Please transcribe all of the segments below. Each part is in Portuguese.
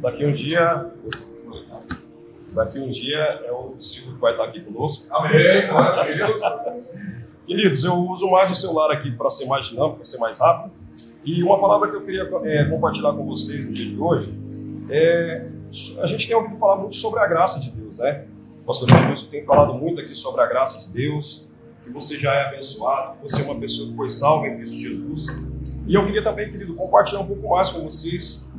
Daqui um dia, daqui um dia é o Silvio que vai estar aqui conosco. Amém. Queridos, eu uso mais o celular aqui para ser mais dinâmico, para ser mais rápido. E uma palavra que eu queria é, compartilhar com vocês no dia de hoje é a gente tem ouvido falar muito sobre a graça de Deus, né? O pastor Edilson tem falado muito aqui sobre a graça de Deus, que você já é abençoado, que você é uma pessoa que foi salva em Cristo Jesus. E eu queria também, querido, compartilhar um pouco mais com vocês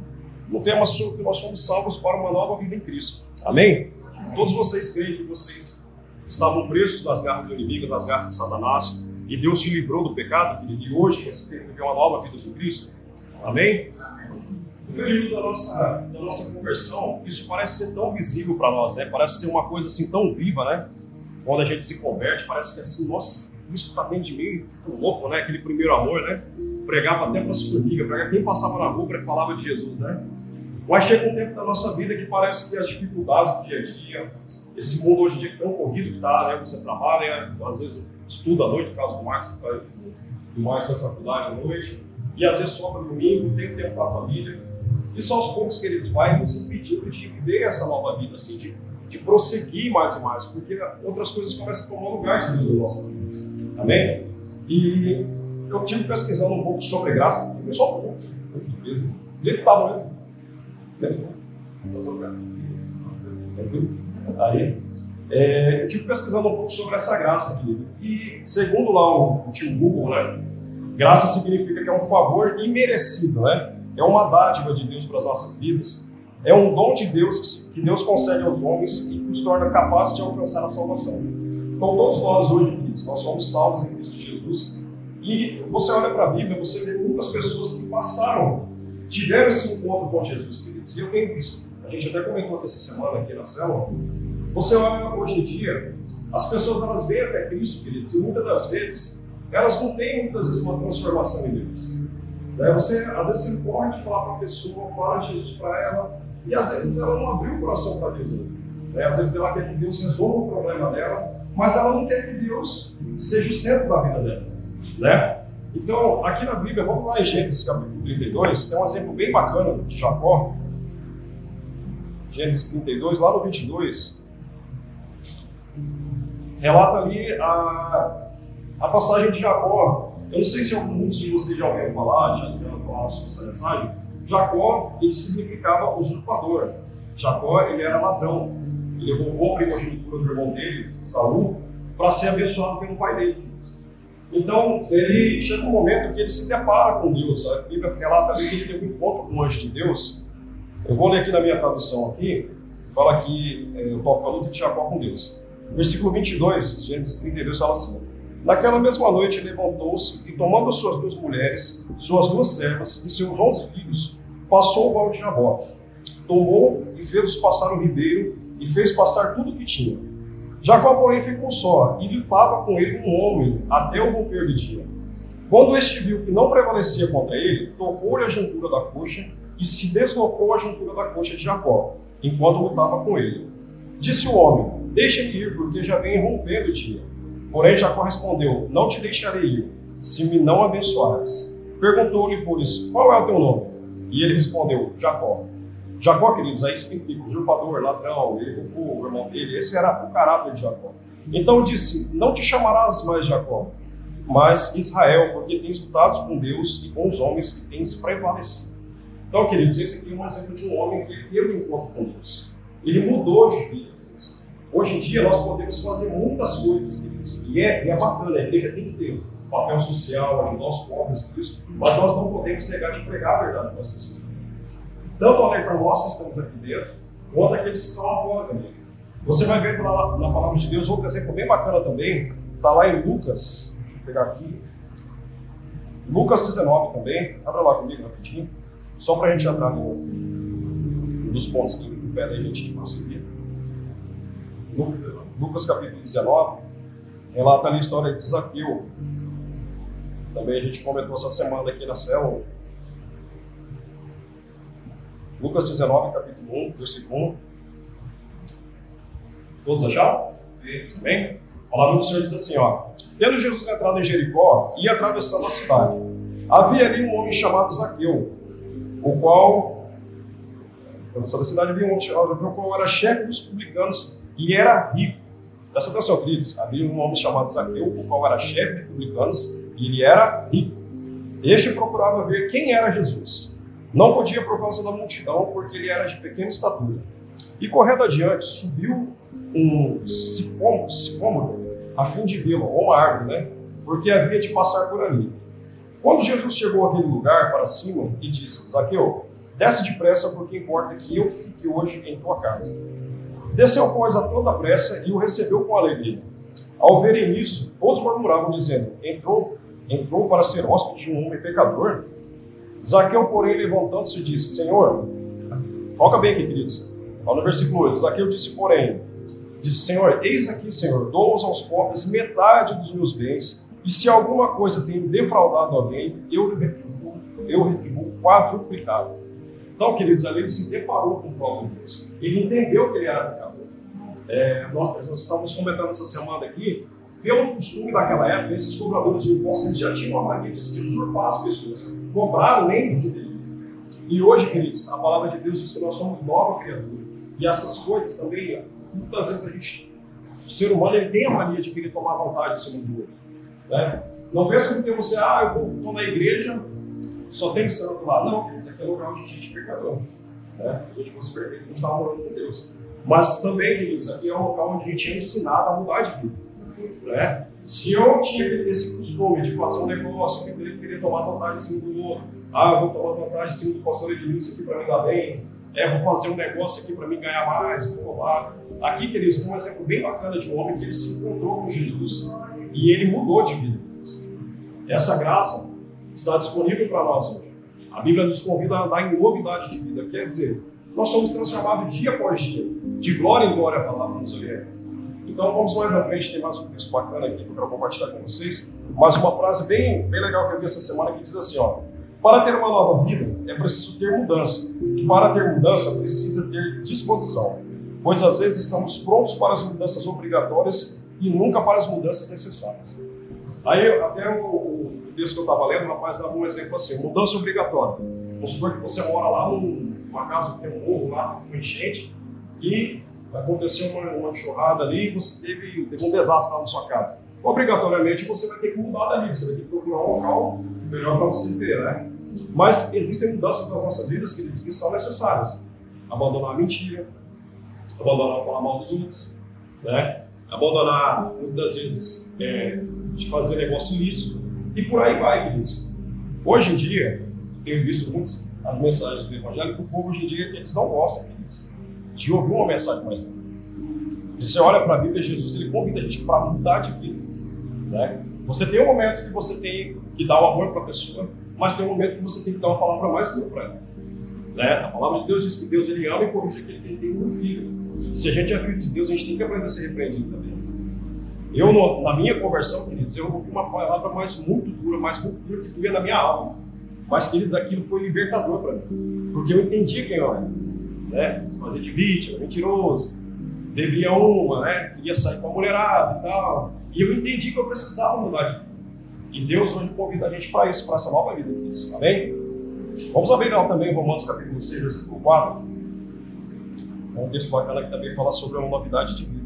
no tema sobre que nós somos salvos para uma nova vida em Cristo. Amém? Todos vocês creem que vocês estavam presos das garras do inimigo, das garras de Satanás, e Deus te livrou do pecado, querido, e hoje você tem uma nova vida com Cristo. Amém? No período da nossa, da nossa conversão, isso parece ser tão visível para nós, né? Parece ser uma coisa assim tão viva, né? Quando a gente se converte, parece que assim, nossa, isso está dentro de mim, fica louco, né? Aquele primeiro amor, né? Pregava até para as formigas, pregava quem passava na rua falava de Jesus, né? Mas chega um tempo da nossa vida que parece que as dificuldades do dia a dia, esse mundo hoje em dia tão corrido que está, né? Você trabalha, às vezes estuda à noite, por causa do Marcos, do Marcos faz faculdade à noite, e às vezes sobra domingo, tem tempo para a família. Isso aos poucos, queridos, vai nos impedindo de viver essa nova vida, assim, de, de prosseguir mais e mais, porque outras coisas começam a tomar lugar de Deus na nossa vida. Amém? E eu tive pesquisando um pouco sobre graça, só um pouco, mesmo. Ele estava mesmo. Aí, é, eu tive pesquisando um pouco sobre essa graça, querido. E segundo lá o, o tio Google, né? Graça significa que é um favor imerecido, né? É uma dádiva de Deus para as nossas vidas. É um dom de Deus que Deus concede aos homens e que nos torna capazes de alcançar a salvação. Então, todos nós hoje, nós somos salvos em Cristo Jesus. E você olha para a Bíblia, você vê muitas pessoas que passaram, tiveram esse encontro com Jesus, queridos. E eu tenho visto, a gente até comentou aqui essa semana aqui na célula, você olha hoje em dia, as pessoas elas vêm até Cristo, queridos, e muitas das vezes elas não têm muitas vezes uma transformação em Deus. Né? Você, às vezes, você pode falar para a pessoa, fala de Jesus para ela, e às vezes ela não abriu o coração para Deus. Né? Às vezes ela quer que Deus resolva o problema dela, mas ela não quer que Deus seja o centro da vida dela. Né? Então, aqui na Bíblia, vamos lá em Gênesis capítulo 32, tem um exemplo bem bacana de Jacó. Gênesis 32, lá no 22, relata ali a, a passagem de Jacó eu não sei se muitos de vocês já ouviram falar, já ouviram falar sobre essa mensagem. Jacó, ele significava usurpador. Jacó, ele era ladrão. Ele roubou a primogenitura do irmão dele, Saul, para ser abençoado pelo pai dele. Então, ele chega um momento que ele se depara com Deus. A Bíblia relata ali que ele teve um encontro com o anjo de Deus. Eu vou ler aqui na minha tradução aqui, fala que é, a luta de Jacó com Deus. Versículo 22, Gênesis 32, fala assim: Naquela mesma noite levantou-se e, tomando suas duas mulheres, suas duas servas e seus onze filhos, passou o val de Jaboque. Tomou e fez-os passar o ribeiro e fez passar tudo o que tinha. Jacó, porém, ficou só e lutava com ele um homem até o romper do dia. Quando este viu que não prevalecia contra ele, tocou-lhe a juntura da coxa e se deslocou a juntura da coxa de Jacó, enquanto lutava com ele. Disse o homem: Deixa-me ir, porque já vem rompendo o dia. Porém, Jacó respondeu: Não te deixarei ir, se me não abençoares. Perguntou-lhe, pois, qual é o teu nome? E ele respondeu: Jacó. Jacó, queridos, aí significa usurpador, ladrão, ele roubou o irmão dele. Esse era o caráter de Jacó. Então disse: Não te chamarás mais Jacó, mas Israel, porque tens lutado com Deus e com os homens que tens prevalecido. Então, queridos, esse aqui é um exemplo de um homem que teve um encontro com Deus. Ele mudou de vida. Hoje em dia nós podemos fazer muitas coisas, queridos, e é, e é bacana, a igreja tem que ter um papel social, ajudar os pobres, tudo isso, mas nós não podemos negar de pregar a verdade para as pessoas. Tanto para nós que estamos aqui dentro, quanto aqueles que estão lá fora também. Você vai ver na, na palavra de Deus outro exemplo bem bacana também, está lá em Lucas, deixa eu pegar aqui, Lucas 19 também, abra lá comigo rapidinho, só para a gente entrar no, nos pontos que impedem a gente de conseguir. Lucas capítulo 19, relata ali a história de Zaqueu. Também a gente comentou essa semana aqui na célula. Lucas 19, capítulo 1, versículo 1. Todos acharam? Amém? A palavra do Senhor diz assim, ó. Tendo Jesus entrado em Jericó, ia atravessando a cidade. Havia ali um homem chamado Zaqueu. o qual, nessa cidade havia um homem chamado Zaqueu, o qual era chefe dos publicanos e era rico. Presta atenção, queridos. Havia um homem chamado Zaqueu, o qual era chefe de publicanos e ele era rico. Este procurava ver quem era Jesus. Não podia por causa da multidão, porque ele era de pequena estatura. E correndo adiante, subiu um sicômoro a fim de vê-lo, ou uma árvore, né? Porque havia de passar por ali. Quando Jesus chegou àquele lugar para cima e disse: Zaqueu, desce depressa, porque importa que eu fique hoje em tua casa. Desceu, pois, a toda pressa e o recebeu com alegria. Ao verem isso, todos murmuravam, dizendo: Entrou, entrou para ser hóspede de um homem pecador. Zaqueu, porém, levantando-se, disse: Senhor, foca bem aqui, queridos. Olha no versículo 8. Zaqueu disse, porém, disse: Senhor, eis aqui, Senhor, dou aos pobres metade dos meus bens, e se alguma coisa tenho defraudado alguém, eu retribuo, eu retribuo. Então, queridos, ali ele se deparou com o próprio Deus. Ele entendeu que ele era pecador. É, nós, nós estamos comentando essa semana aqui, pelo costume daquela época, esses cobradores de impostos já tinham uma mania de usurpar as pessoas, cobrar além do que devia. E hoje, queridos, a palavra de Deus diz que nós somos nova criatura. E essas coisas também, muitas vezes a gente, o ser humano ele tem a mania de querer tomar vantagem em cima do outro. Né? Não pensa que você, ah, eu estou na igreja, só tem santo lá. Não, isso aqui é lugar de gente pecador. Né? Se a gente fosse perfeito, a gente estava morando com Deus. Mas também, queridos, aqui é um local onde a gente é ensinado a mudar de vida. Né? Se eu tinha esse costume de fazer um negócio, eu queria tomar vantagem em cima do outro, ah, vou tomar vantagem em cima do pastor Edilson aqui para me dar bem, é, vou fazer um negócio aqui para mim ganhar mais, vou lá. Aqui, queridos, tem um exemplo bem bacana de um homem que ele se encontrou com Jesus e ele mudou de vida. Essa graça está disponível para nós hoje. A Bíblia nos convida a andar em novidade de vida, quer dizer, nós somos transformados dia após dia, de glória em glória a palavra nos orienta. Então vamos mais na frente, tem mais um texto bacana aqui que eu quero compartilhar com vocês. Mas uma frase bem, bem legal que eu vi essa semana que diz assim: ó, para ter uma nova vida é preciso ter mudança. E para ter mudança precisa ter disposição. Pois às vezes estamos prontos para as mudanças obrigatórias e nunca para as mudanças necessárias. Aí até o, o texto que eu estava lendo, o rapaz dava um exemplo assim: mudança obrigatória. Vamos supor que você mora lá numa casa que tem um morro lá, com enchente, e aconteceu uma, uma enxurrada ali e você teve, teve um desastre lá na sua casa. Obrigatoriamente você vai ter que mudar dali, você vai ter que procurar um local melhor para você viver, né? Mas existem mudanças nas nossas vidas que, que são necessárias. Abandonar a mentira, abandonar falar mal dos outros, né? abandonar, muitas vezes, é, de fazer negócio ilícito, e por aí vai, queridos. Hoje em dia, tenho visto muitas as mensagens do Evangelho que o povo hoje em dia eles não gostam, queridos de ouvir uma mensagem mais boa. Você olha para a Bíblia, Jesus ele convida a gente para mudar de vida. Né? Você tem um momento que você tem que dar o amor para a pessoa, mas tem um momento que você tem que dar uma palavra mais boa para ela. Né? A palavra de Deus diz que Deus ele ama e corrige aquele que ele tem um filho. Se a gente é filho de Deus, a gente tem que aprender a ser repreendido também. Eu, na minha conversão, queridos, eu ouvi uma palavra mais muito dura, mais muito dura que doía na minha alma. Mas, queridos, aquilo foi libertador para mim. Porque eu entendi quem eu era né? Fazer de vítima, mentiroso, bebia uma, né? Queria sair com a mulherada e tal. E eu entendi que eu precisava mudar de vida. E Deus hoje convida a gente para isso, para essa nova vida de Cristo, amém? Vamos abrir lá também Romanos capítulo 6, versículo 4. É um texto bacana que também fala sobre uma novidade de vida.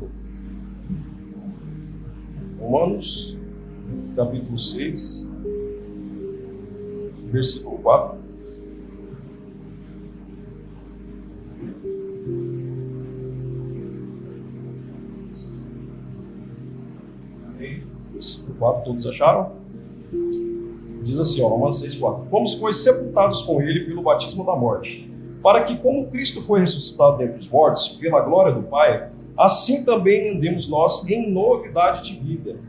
Romanos capítulo 6, versículo 4. versículo 4, todos acharam? Diz assim, ó, Romanos 6, 4. Fomos, pois, sepultados com ele pelo batismo da morte, para que, como Cristo foi ressuscitado dentre os mortos, pela glória do Pai, assim também andemos nós em novidade de vida.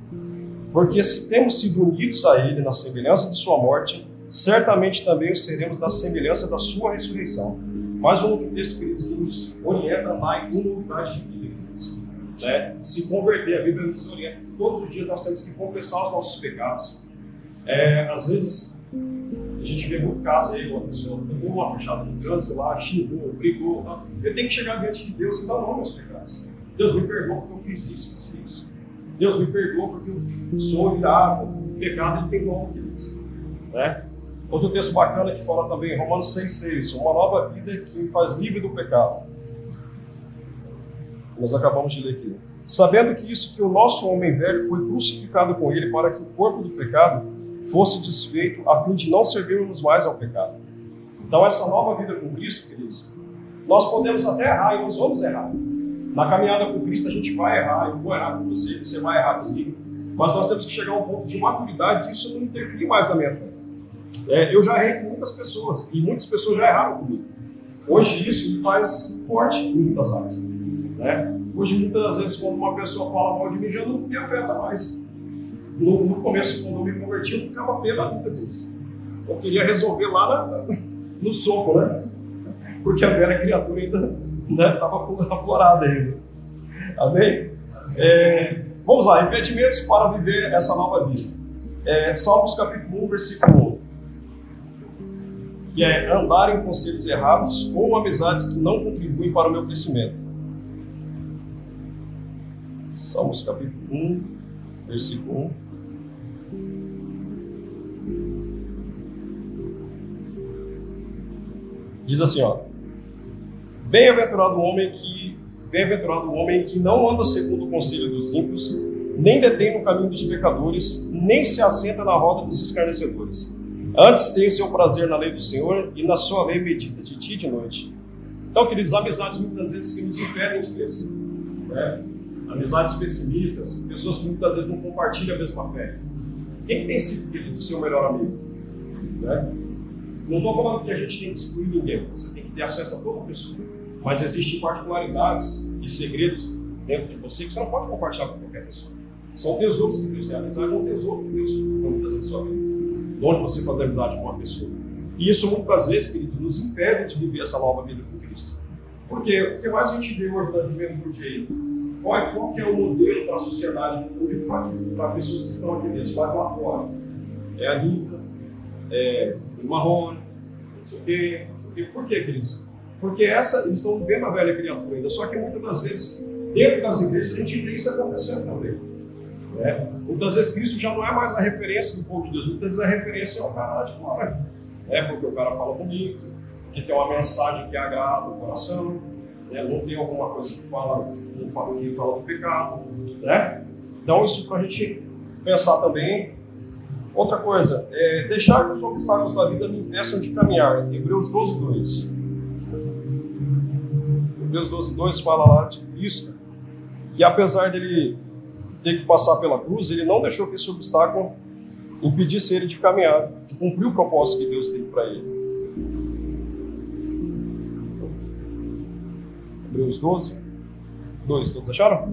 Porque se temos sido unidos a ele na semelhança de sua morte, certamente também seremos na semelhança da sua ressurreição. Mais um outro texto, queridos, que nos orienta a em novidade de vida né, se converter. A Bíblia nos orienta que todos os dias nós temos que confessar os nossos pecados. É, às vezes, a gente vê muito caso aí, uma pessoa tomou uma fechada no trânsito lá, xingou, brigou. Tá? Eu tenho que chegar diante de Deus e dar nome aos pecados. Deus me perdoa porque eu fiz isso, fiz isso. Deus me perdoa porque eu sou irado. O pecado ele tem nome, queridos. Né? Outro texto bacana que fala também, Romanos 6,6, uma nova vida que me faz livre do pecado. Nós acabamos de ler aqui. Sabendo que isso, que o nosso homem velho foi crucificado com ele para que o corpo do pecado fosse desfeito, a fim de não servirmos mais ao pecado. Então, essa nova vida com Cristo, queridos, nós podemos até errar e nós vamos errar. Na caminhada com Cristo, a gente vai errar, eu vou errar com você, você vai errar comigo. Mas nós temos que chegar a um ponto de maturidade disso não interferir mais na minha fé. É, eu já errei com muitas pessoas e muitas pessoas já erraram comigo. Hoje isso me faz forte em muitas áreas. Né? Hoje, muitas das vezes, quando uma pessoa fala mal de mim, já não me afeta mais. No, no começo, quando eu me converti, eu ficava pé da vida disso. Eu queria resolver lá na, no soco, né? Porque a velha criatura ainda estava né, aflorada ainda. Amém? É, vamos lá, impedimentos para viver essa nova vida. É, Salmos capítulo 1, versículo 1 que é andar em conselhos errados ou amizades que não contribuem para o meu crescimento. Salmos capítulo 1, versículo 1. Diz assim, ó: Bem-aventurado o homem que bem-aventurado o homem que não anda segundo o conselho dos ímpios, nem detém no caminho dos pecadores, nem se assenta na roda dos escarnecedores. Antes tem seu prazer na lei do Senhor e na sua lei medita de dia e de noite. Então, queridos, amizades muitas vezes que nos impedem de crescer. Né? Amizades pessimistas, pessoas que muitas vezes não compartilham a mesma fé. Quem tem sido, querido, seu melhor amigo? Né? Não estou falando que a gente tem que excluir ninguém, você tem que ter acesso a toda pessoa. Mas existem particularidades e segredos dentro de você que você não pode compartilhar com qualquer pessoa. São tesouros que Deus tem. A amizade é um tesouro que Deus tem muitas sua vida de onde você fazer amizade com uma pessoa. E isso muitas vezes, queridos, nos impede de viver essa nova vida com Cristo. Por quê? O que mais a gente vê hoje na juventude aí? Qual é, qual é o modelo para a sociedade, para pessoas que estão aqui dentro, mas lá fora? É a Anitta, é o Marrone, não sei o quê. Por quê, queridos? Porque essa, eles estão vivendo a velha criatura ainda, só que muitas das vezes, dentro das igrejas, a gente vê isso acontecendo também. Né? Muitas vezes Cristo já não é mais a referência do povo de Deus, muitas vezes a referência é o cara lá de fora. Né? Porque o cara fala bonito, que tem uma mensagem que agrada o coração, né? não tem alguma coisa que fala, que fala do pecado. Né? Então, isso para a gente pensar também. Outra coisa, é deixar que os obstáculos da vida me impeçam de caminhar. Hebreus 12, 2. Hebreus 12, 2 fala lá de Cristo, que apesar dele ter que passar pela cruz, ele não deixou que esse obstáculo impedisse ele de caminhar, de cumprir o propósito que Deus teve para ele. Hebreus 12, 2, todos acharam?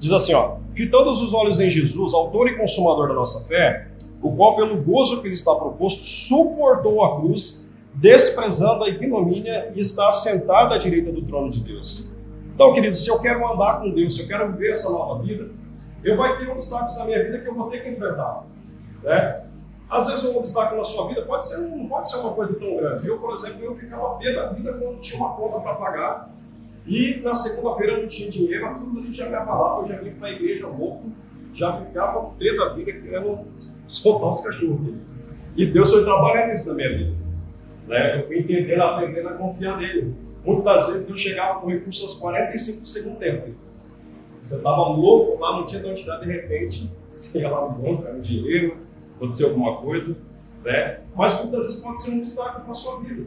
Diz assim, ó, fitando os olhos em Jesus, autor e consumador da nossa fé, o qual pelo gozo que lhe está proposto, suportou a cruz, desprezando a ignomínia e está assentado à direita do trono de Deus. Então, queridos, se eu quero andar com Deus, se eu quero viver essa nova vida, eu vai ter obstáculos na minha vida que eu vou ter que enfrentar. Né? Às vezes um obstáculo na sua vida pode ser, não pode ser uma coisa tão grande. Eu, por exemplo, eu ficava pé da vida quando tinha uma conta para pagar e na segunda-feira não tinha dinheiro, aquilo ali já me abalava, eu já vim para a igreja louco, já ficava pé da vida querendo soltar os cachorros. E Deus foi trabalhando isso na minha vida. Né? Eu fui entendendo, aprendendo a confiar nele. Muitas vezes Deus chegava com recurso aos 45 do segundo tempo. Você estava louco lá, não tinha de onde tirar, de repente, você ia lá no banco, era um dinheiro, aconteceu alguma coisa, né? Mas muitas vezes pode ser um obstáculo para a sua vida.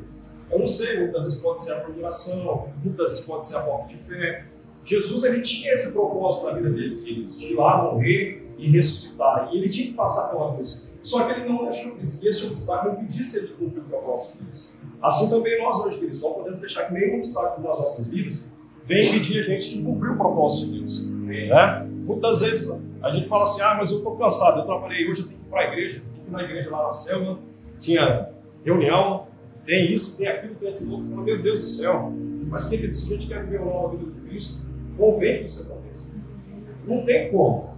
Eu não sei, muitas vezes pode ser a murmuração, muitas vezes pode ser a falta de fé. Jesus ele tinha esse propósito na vida queridos, de ir lá morrer e ressuscitar. E ele tinha que passar pela cruz. Só que ele não deixou esse obstáculo impedisse ele de cumprir o propósito de Deus. Assim também nós hoje, queridos, não podemos deixar que nenhum obstáculo nas nossas vidas venha impedir a gente de cumprir o propósito de Deus. Né? Muitas vezes a gente fala assim, ah, mas eu estou cansado, eu trabalhei hoje, eu tenho que ir para a igreja, tenho que ir na igreja lá na selva, tinha reunião, tem isso, tem aquilo, tem aquilo outro. Meu Deus do céu, mas querido, se a gente quer viver uma nova vida com Cristo, convém que isso aconteça. Não tem como.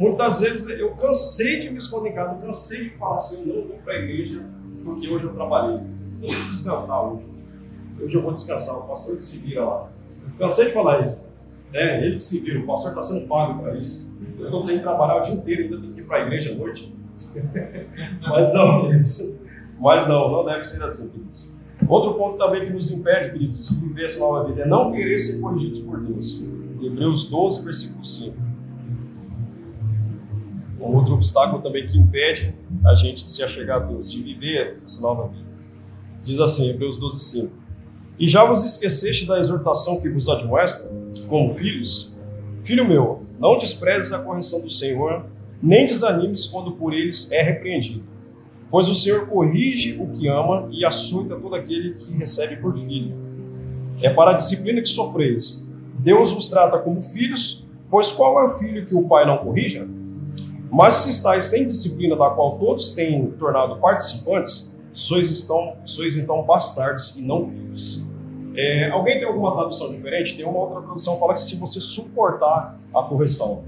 Muitas vezes eu cansei de me esconder em casa, eu cansei de falar assim, eu não vou para a igreja porque hoje eu trabalhei. Eu vou descansar hoje. Hoje eu vou descansar, o pastor que se vira lá. Cansei de falar isso. É, ele que se vira, o pastor está sendo pago para isso. Eu tenho que trabalhar o dia inteiro, ainda tenho que ir para a igreja à noite. Mas não. Mas não, não deve ser assim, queridos. Outro ponto também que nos impede, queridos, de viver essa nova vida é não querer ser corrigidos por Deus. Hebreus 12, versículo 5. Um outro obstáculo também que impede a gente de se achegar a Deus, de viver essa nova vida. Diz assim, Hebreus 12, 5. E já vos esqueceste da exortação que vos admoesta, como filhos? Filho meu, não desprezes a correção do Senhor, nem desanimes quando por eles é repreendido. Pois o Senhor corrige o que ama e açoita todo aquele que recebe por filho. É para a disciplina que sofreis. Deus vos trata como filhos, pois qual é o filho que o pai não corrija? Mas se estáis sem disciplina, da qual todos têm tornado participantes, sois, estão, sois então bastardos e não filhos. É, alguém tem alguma tradução diferente? Tem uma outra tradução que fala que se você suportar a correção,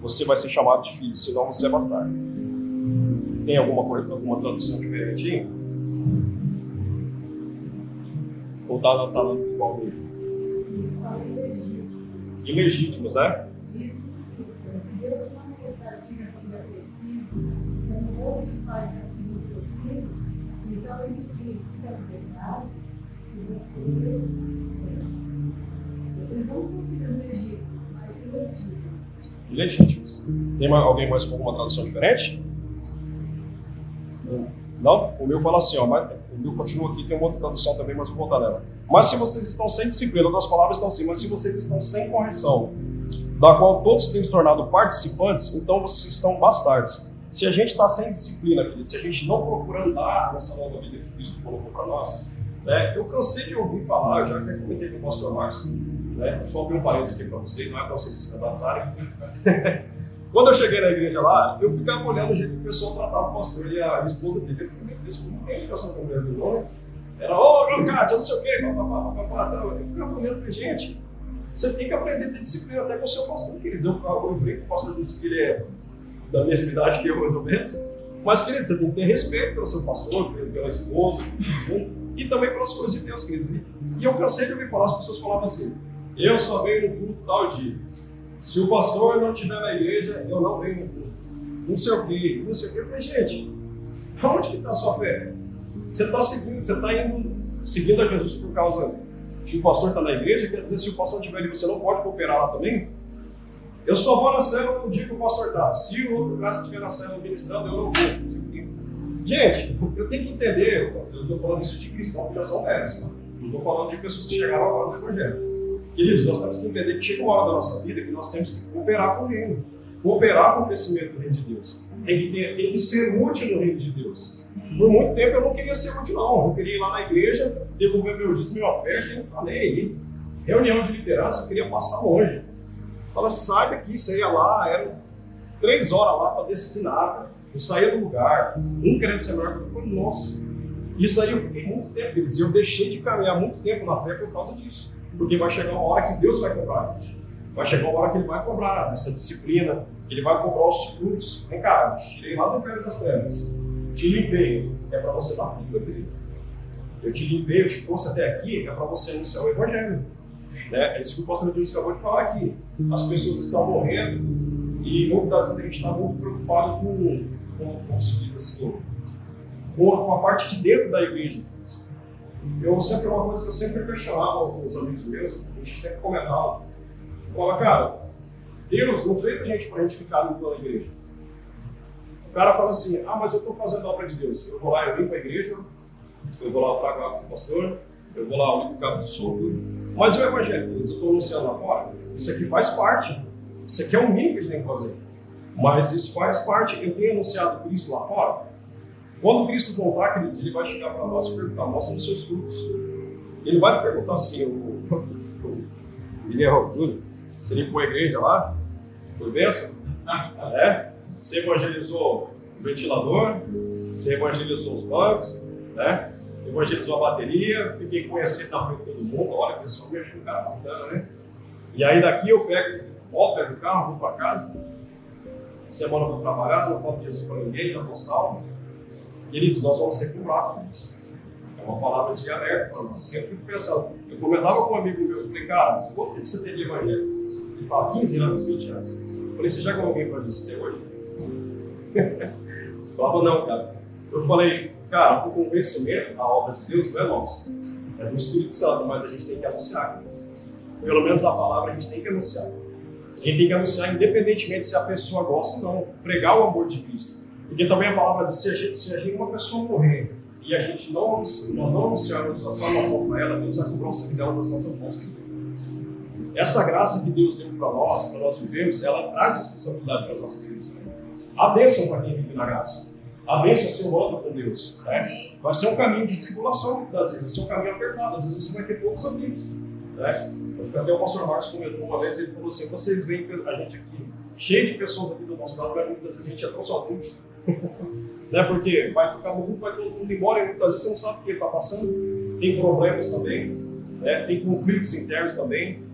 você vai ser chamado de filho, senão você é bastardo. Tem alguma, alguma tradução diferente? Ou tá, tá igual mesmo? Ilegítimos, né? Então isso significa, na verdade, que você, vocês não são filhos legítimos, mas ilegítimos. Ilegítimos. Tem alguém mais com alguma tradução diferente? Não? O meu fala assim, ó, mas, o meu continua aqui, tem uma outra tradução também, mas vou voltar nela. Mas se vocês estão sem disciplina, outras palavras estão assim, mas se vocês estão sem correção, da qual todos têm se tornado participantes, então vocês estão bastardos. Se a gente está sem disciplina, querido, se a gente não procura andar nessa nova vida que Cristo colocou para nós, né, eu cansei de ouvir falar, eu já até comentei com o pastor Marcos, né, só abrir um parênteses aqui para vocês, não é para vocês se escandalizarem. Quando eu cheguei na igreja lá, eu ficava olhando o jeito que o pessoal tratava o pastor e a esposa dele. Eu falei, meu Deus, como tem educação com a mulher do nome? Era, ô, oh, Cátia, não sei o quê, papapá, papapá, tal. Eu ficava olhando falei, gente, você tem que aprender a ter disciplina até com o seu pastor, querido. Eu, eu brinco com o pastor disse que ele é da mesma idade que eu, mais ou menos. Mas, querido, você tem que ter respeito pelo seu pastor, pela esposa, e também pelas coisas de Deus, queridos. E eu cansei de ouvir falar, as pessoas falavam assim: eu só venho no culto tal dia. Se o pastor não estiver na igreja, eu não venho no culto. Não sei o quê, não sei o quê. Eu falei, gente, aonde que está a sua fé? Você está seguindo, você está indo seguindo a Jesus por causa que o pastor está na igreja, quer dizer, se o pastor estiver ali, você não pode cooperar lá também? Eu só vou na célula no dia que o pastor está. Se o outro cara estiver na célula ministrando, eu não vou. Gente, eu tenho que entender, eu estou falando isso de cristãos que já são velhos, tá? não estou falando de pessoas que chegaram agora no Evangelho. Queridos, nós temos que entender que chega uma hora da nossa vida que nós temos que cooperar com o reino, cooperar com o crescimento do reino de Deus. Tem que, ter, tem que ser útil no reino de Deus. Por muito tempo eu não queria ser útil, não. Eu queria ir lá na igreja, devolver meu dízimo, minha oferta e não falei. Reunião de liderança, eu queria passar longe. Fala, saiba que isso aí ia lá, eram três horas lá para decidir nada. Eu saía do lugar, um querendo ser maior, eu falei, nossa, isso aí eu fiquei muito tempo, eles eu deixei de caminhar muito tempo na fé por causa disso. Porque vai chegar uma hora que Deus vai cobrar a gente. Vai chegar uma hora que Ele vai cobrar essa disciplina, Ele vai cobrar os frutos. Vem cá, eu te tirei lá do pé das terras, te limpei, é para você dar vida, querido. Eu te limpei, eu te trouxe até aqui, é para você anunciar o Evangelho. Né? É isso que o pastor acabou de falar aqui. As pessoas estão morrendo e muitas vezes a gente está muito preocupado com, com, como se assim, com a, com a parte de dentro da igreja. Eu sempre, uma coisa que eu sempre questionava com os amigos meus, a gente sempre comentava. Falava, cara, Deus não fez a gente para a gente ficar limpando a igreja. O cara fala assim, ah, mas eu estou fazendo a obra de Deus. Eu vou lá, eu limpo a igreja, eu vou lá, eu trago com o pastor, eu vou lá, eu limpo o cabo do sogro, mas o evangelho, eu estou anunciando lá fora, isso aqui faz parte. Isso aqui é o mínimo que a gente tem que fazer. Mas isso faz parte. Eu tenho anunciado Cristo lá fora. Quando Cristo voltar, queridos, ele vai chegar para nós e perguntar: mostra os seus frutos. Ele vai perguntar assim: o, Guilherme Júnior, você limpou a igreja lá? Foi bênção? É? Você evangelizou o ventilador? Você evangelizou os bancos? Né? Evangelizou a bateria, fiquei conhecendo na frente de todo mundo, olha, pessoal, me achando um cara bacana, né? E aí daqui eu pego, volto, pego o carro, vou para casa, semana para trabalhar, não falo de Jesus para ninguém, já estou salvo. Queridos, nós vamos ser curados. É uma palavra de alerta para nós. Sempre fico pensando. Eu comentava com um amigo meu, eu falei, cara, quanto tempo você tem de evangelho? Ele fala, 15 anos, 20 anos. Eu falei, você já ganhou alguém para Jesus até hoje? falava, não, cara. Eu falei, cara, o convencimento, a obra de Deus não é nossa. É do Espírito Santo, mas a gente tem que anunciar. Pelo menos a palavra a gente tem que anunciar. A gente tem que anunciar independentemente se a pessoa gosta ou não. Pregar o amor de Cristo. Porque também a palavra diz, se a gente, se a gente uma pessoa morrer e a gente não, nós não anunciarmos a salvação para ela, Deus vai cobrar o sangue dela das nossas mãos. Essa graça que Deus deu para nós, para nós vivermos, ela traz responsabilidade para as nossas vidas. A bênção para quem vive na graça. A bênção é ser humano com Deus. Né? Vai ser um caminho de tribulação, muitas vezes, vai ser um caminho apertado. Às vezes você vai ter poucos amigos. Né? Até o pastor Marcos comentou uma vez, ele falou assim: vocês veem a gente aqui, cheio de pessoas aqui do nosso lado, mas muitas vezes a gente é tão sozinho. né? Porque vai tocar no mundo, vai todo mundo embora e muitas vezes você não sabe o que ele está passando. Tem problemas também, né? tem conflitos internos também.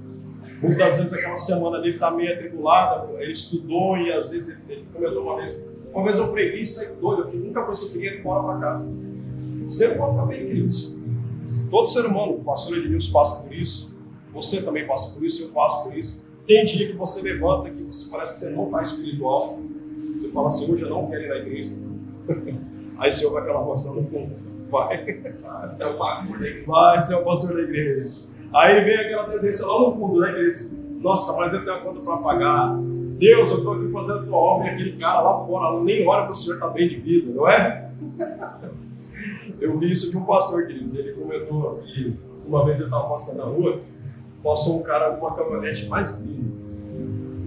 Muitas vezes aquela semana dele está meio atribulada, ele estudou e às vezes ele, ele comentou uma vez, uma vez eu preguei e saí doido, porque nunca coisa que eu queria ir embora para casa. Ser humano também, queridos. Todo ser humano, o pastor Edmilson passa por isso, você também passa por isso, eu passo por isso. Tem dia que você levanta, que você parece que você não está espiritual, você fala assim, hoje eu não quero ir na igreja. Aí você ouve aquela voz lá no fundo, vai. Você é o pastor da igreja. Vai, você é o pastor da igreja. Aí vem aquela tendência lá no fundo, né, queridos? Nossa, mas eu tenho a conta para pagar. Deus, eu estou aqui fazendo a tua obra e aquele cara lá fora nem olha para o senhor estar tá bem de vida, não é? Eu vi isso de um pastor, queridos. Ele comentou que uma vez ele estava passando na rua, passou um cara com uma caminhonete mais linda.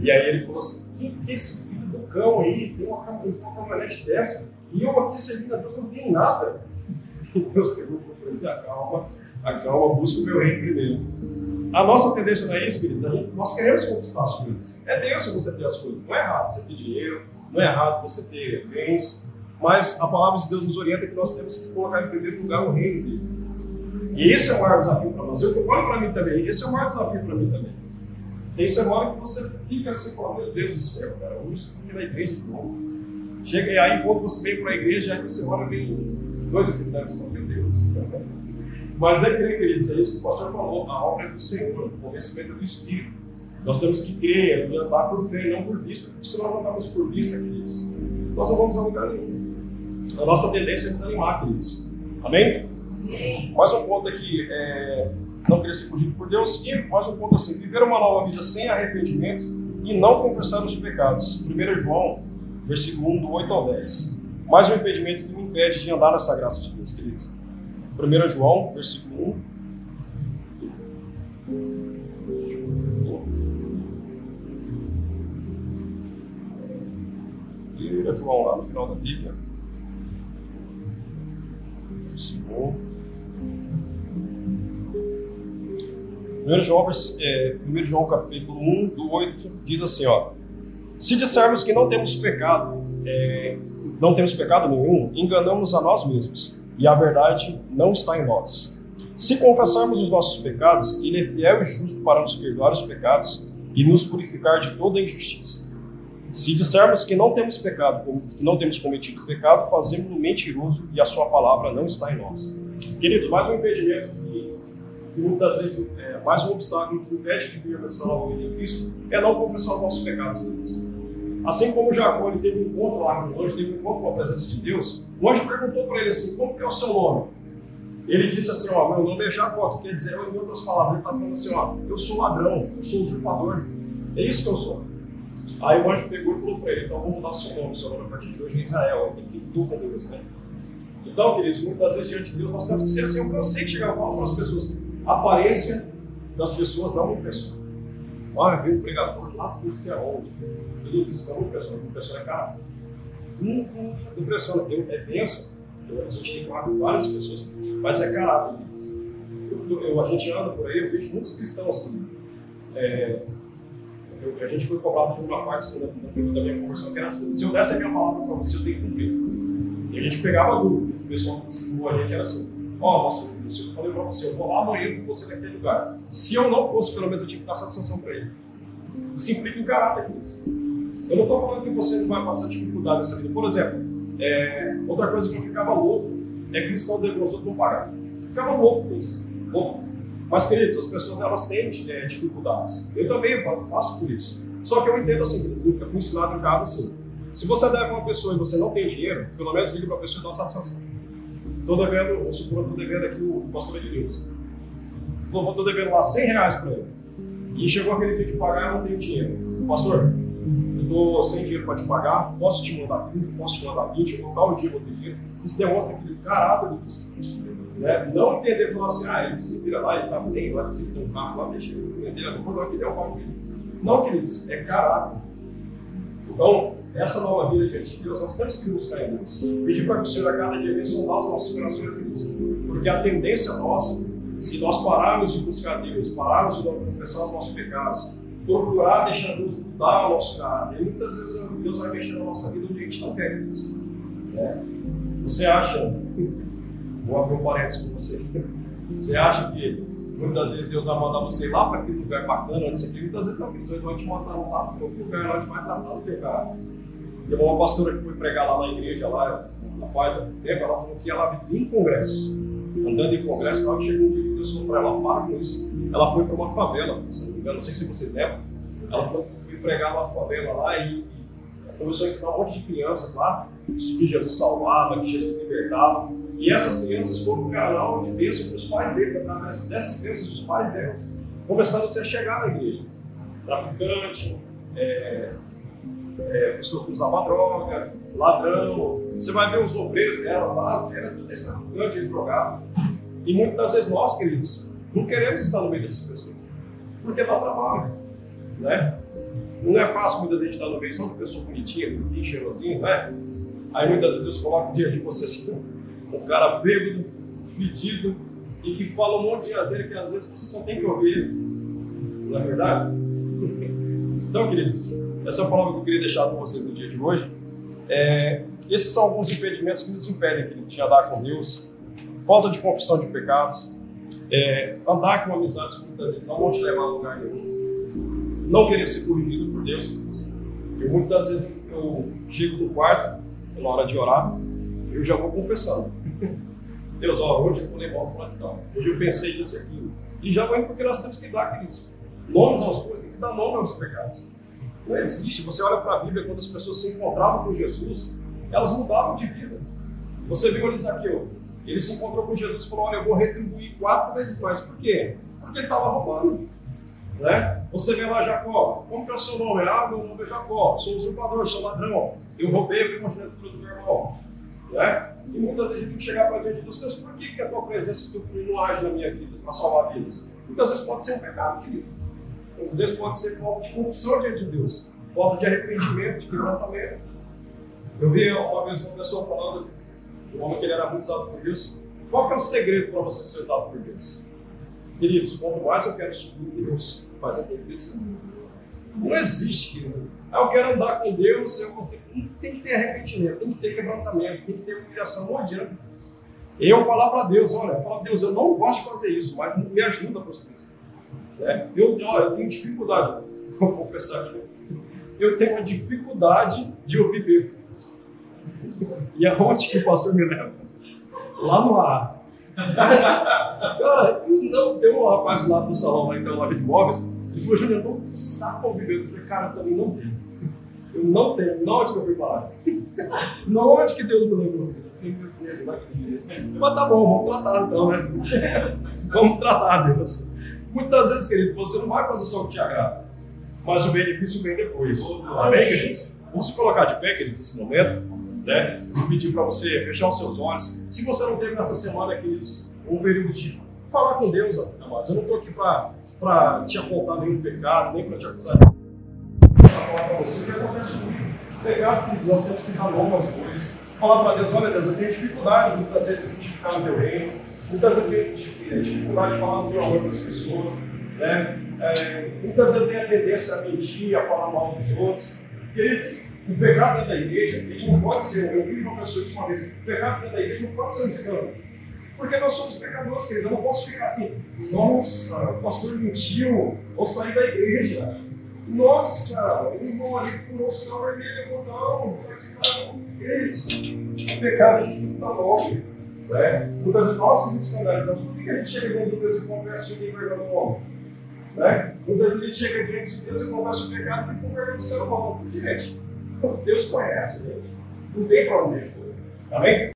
E aí ele falou assim: quem que é esse filho do cão aí tem uma, uma caminhonete dessa? E eu aqui servindo a Deus não tenho nada. E Deus pegou e falou acalma acalma, busca o meu reino primeiro. A nossa tendência não é isso, queridos. nós queremos conquistar as coisas. É Deus você ter as coisas. Não é errado você ter dinheiro, não é errado você ter bens, mas a palavra de Deus nos orienta que nós temos que colocar em primeiro lugar o reino dele. E esse é o maior desafio para nós. Eu olho para mim também. Esse é o maior desafio para mim também. Tem semana que você fica assim, falando, meu Deus do céu, cara, hoje estou aqui na igreja de novo. Chega e aí, quando você vem para a igreja, aí você olha vem dois visitantes e fala, meu Deus, mas é crer, queridos, é isso que o pastor falou, a obra é do Senhor, o conhecimento é do Espírito. Nós temos que crer e andar por fé não por vista. Porque se nós andarmos por vista, queridos, nós não vamos a lugar nenhum. A nossa tendência é desanimar, queridos. Amém? Mais um ponto aqui, é, não querer ser fugido por Deus. E mais um ponto assim, viver uma nova vida sem arrependimento e não confessar os pecados. 1 João, versículo 1, do 8 ao 10. Mais um impedimento que me impede de andar nessa graça de Deus, queridos. 1 João, versículo 1. 1 João, lá no final da Bíblia. Versículo 1 João, é, 1 João capítulo 1, do 8, diz assim, ó. Se dissermos que não temos pecado, é, não temos pecado nenhum, enganamos a nós mesmos e a verdade não está em nós. Se confessarmos os nossos pecados, Ele é fiel e justo para nos perdoar os pecados e nos purificar de toda injustiça. Se dissermos que não temos pecado, que não temos cometido pecado, fazemos-no mentiroso e a Sua palavra não está em nós. Queridos, mais um impedimento que, muitas vezes é mais um obstáculo que impede de viver essa nova vida em Cristo é não confessar os nossos pecados. Assim como Jacó ele teve um encontro lá com o anjo, teve um encontro com a presença de Deus, o anjo perguntou para ele assim: como que é o seu nome? Ele disse assim: ó, meu nome é Jacó, que quer dizer, em outras palavras, ele está falando assim: ó, eu sou ladrão, eu sou usurpador. É isso que eu sou. Aí o anjo pegou e falou para ele: então vamos mudar o seu nome, o seu nome a partir de hoje é Israel, tem tudo com Deus, né? Então, queridos, muitas vezes diante de Deus nós temos que ser assim. Eu cansei de chegar e falar para as pessoas: a aparência das pessoas não me impressiona. Olha, veio um pregador lá por ser aonde queridos, isso não impressiona, impressiona é caráter. Não, impressiona, é bênção. A gente tem que com várias pessoas, mas é caráter. Eu, eu, a gente anda por aí, eu vejo muitos cristãos que é, eu, a gente foi cobrado de uma parte assim, da, da minha conversão que era assim: se eu desse a minha palavra para você, eu tenho que cumprir. E a gente pegava dúvida, o pessoal que ensinou a gente era assim: ó, oh, eu falei para você, eu vou lá amanhã com você naquele lugar. Se eu não fosse, pelo menos eu tinha que dar satisfação para ele. Isso implica em caráter, queridos. Eu não estou falando que você não vai passar dificuldade nessa vida. Por exemplo, é, outra coisa que eu ficava louco é cristão de os outros não pagar. Ficava louco com isso. Louco. Mas, queridos, as pessoas elas têm é, dificuldades. Eu também passo por isso. Só que eu entendo assim, eu fui ensinado em casa assim. Se você deve uma pessoa e você não tem dinheiro, pelo menos liga para a pessoa e dá uma satisfação. Estou devendo, vou supor, estou devendo aqui o pastor de Deus. Estou devendo lá 100 reais para ele. E chegou aquele dia de pagar, eu não tenho dinheiro. Pastor, eu estou sem dinheiro para te pagar, posso te mandar 30, posso te mandar 20, eu vou o dia, vou ter dinheiro. Isso demonstra aquele caráter do cristão. Né? Não entender falar assim, ah, ele se vira lá, ele está bem, lá ele tem um carro, lá deixa ele vender, depois vai querer o carro dele. Não, queridos, é caráter. Então, essa nova vida diante de Deus, nós temos que buscar em Deus. Pedir para que o Senhor a cada dia venha sondar os nossos corações Deus. Porque a tendência nossa, se nós pararmos de buscar Deus, pararmos de confessar os nossos pecados, procurar deixar Deus mudar o nosso caráter, muitas vezes Deus vai mexer na nossa vida onde a gente não quer isso. Né? Você acha, vou abrir um parênteses com você, você acha que muitas vezes Deus vai mandar você lá para aquele lugar bacana onde você muitas vezes não, Deus vai te mandar lá para o lugar lá que vai tratar o teu caráter. Tem uma pastora que foi pregar lá na igreja, lá, rapaz, há tempo, ela falou que ela vivia em congressos. Andando em congresso, ela chegou um dia que Deus falou para ela, para com isso. Ela foi para uma favela, se não me engano, não sei se vocês lembram. Ela foi, pregar numa favela lá e, e começou a ensinar um monte de crianças lá que Jesus salvava, que Jesus libertava. E essas crianças foram o canal de bênção para os pais deles, através dessas crianças, os pais delas começaram a se chegar na igreja. Traficante, é, é, pessoa que usava droga, ladrão. Você vai ver os obreiros delas lá, eram tudo traficante, eles drogavam. E muitas das vezes nós, queridos, não queremos estar no meio dessas pessoas, porque dá trabalho, né? Não é fácil muitas vezes estar no meio só de pessoa bonitinha, bonitinha, cheirosinha, né? Aí muitas vezes Deus coloca diante de você assim, um cara bêbado, fedido, e que fala um monte de asneira que às vezes você só tem que ouvir. Não é verdade? Então, queridos, essa é a palavra que eu queria deixar com vocês no dia de hoje. É, esses são alguns impedimentos que nos impedem queridos, de andar com Deus. Falta de confissão de pecados. É, andar com amizades que muitas vezes não vão te levar a lugar nenhum. Não querer ser corrigido por Deus. Eu muitas vezes eu chego no quarto, na hora de orar, eu já vou confessando. Deus, ó, hoje eu falei mal, falei tal. Hoje eu pensei isso e aquilo. E já indo porque nós temos que dar, queridos, nomes aos coisas, tem que dar nome aos pecados. Não existe. Você olha para a Bíblia, quando as pessoas se encontravam com Jesus, elas mudavam de vida. Você viu ali Zaqueu. Ele se encontrou com Jesus e falou: Olha, eu vou retribuir quatro vezes mais. Por quê? Porque ele estava roubando. Né? Você vê lá Jacó. Como que é o seu nome? Ah, meu nome é Jacó. Sou usurpador, sou ladrão. Eu roubei a primogenitura do meu irmão. Né? E muitas vezes a gente tem que chegar para diante de Deus, mas por que, que a tua presença, o teu filho não age na minha vida para salvar vidas? Muitas vezes pode ser um pecado, querido. Às vezes pode ser falta de confissão diante de Deus, falta de arrependimento, de quebrantamento. Eu vi uma vez uma pessoa falando de um homem que ele era muito usado por Deus. Qual que é o segredo para você ser usado por Deus? Queridos, quanto mais eu quero subir Deus, mais eu tenho que descer. Não existe, querido. Ah, eu quero andar com Deus, eu consigo. Tem que ter arrependimento, tem que ter quebrantamento, tem que ter humilhação. Não adianta. Eu falar para Deus, olha, falar, Deus, eu não gosto de fazer isso, mas me ajuda a prosperar. Né? Eu, ó, eu tenho dificuldade, vou confessar aqui, eu tenho uma dificuldade de ouvir Bíblia. E aonde que o pastor me leva? Lá no ar. Cara, não, tem um rapaz lá no salão, lá em loja de móveis, ele falou, Júnior, eu não saco Bíblia. Eu falei, cara, eu também não tenho. Eu não tenho. Não onde que eu fui parar? Não onde que Deus me lembrou? Mas tá bom, vamos tratar então, né? vamos tratar, Deus. Muitas vezes, querido, você não vai fazer só o que te agrada, mas o benefício vem depois. Amém, queridos? Vamos se colocar de pé, queridos, nesse momento. Né? Vou pedir para você fechar os seus olhos. Se você não teve nessa semana, queridos, um período de falar com Deus, amados. Eu não estou aqui para te apontar nenhum pecado, nem para te acusar. Para falar para você o que acontece comigo. Pecado, queridos, nós temos que dar nome coisas. Falar para Deus: olha, Deus, eu tenho dificuldade muitas vezes de identificar no teu reino. Muitas vezes eu tenho dificuldade de falar do teu amor para as pessoas. Né? É, muitas vezes eu tenho a tendência a mentir, a falar mal dos outros. Queridos, o pecado dentro da igreja ele não pode ser, eu vi uma pessoa isso uma vez, o pecado dentro da igreja não pode ser um escândalo. Porque nós somos pecadores, queridos. Eu não posso ficar assim, nossa, o pastor mentiu, vou sair da igreja. Nossa, o irmão ali furou o sinal vermelho, não, esse cara não. Queridos, o pecado a gente não está longe. Né? Muitas vezes nós nos escandalizamos. Por que a gente chega diante de Deus e confessa que ninguém vergonha do homem? Né? Muitas vezes a gente chega diante de Deus e confessa o pecado e com vergonha do ser humano. Gente, Deus conhece, gente. Não tem escolher. Tá bem?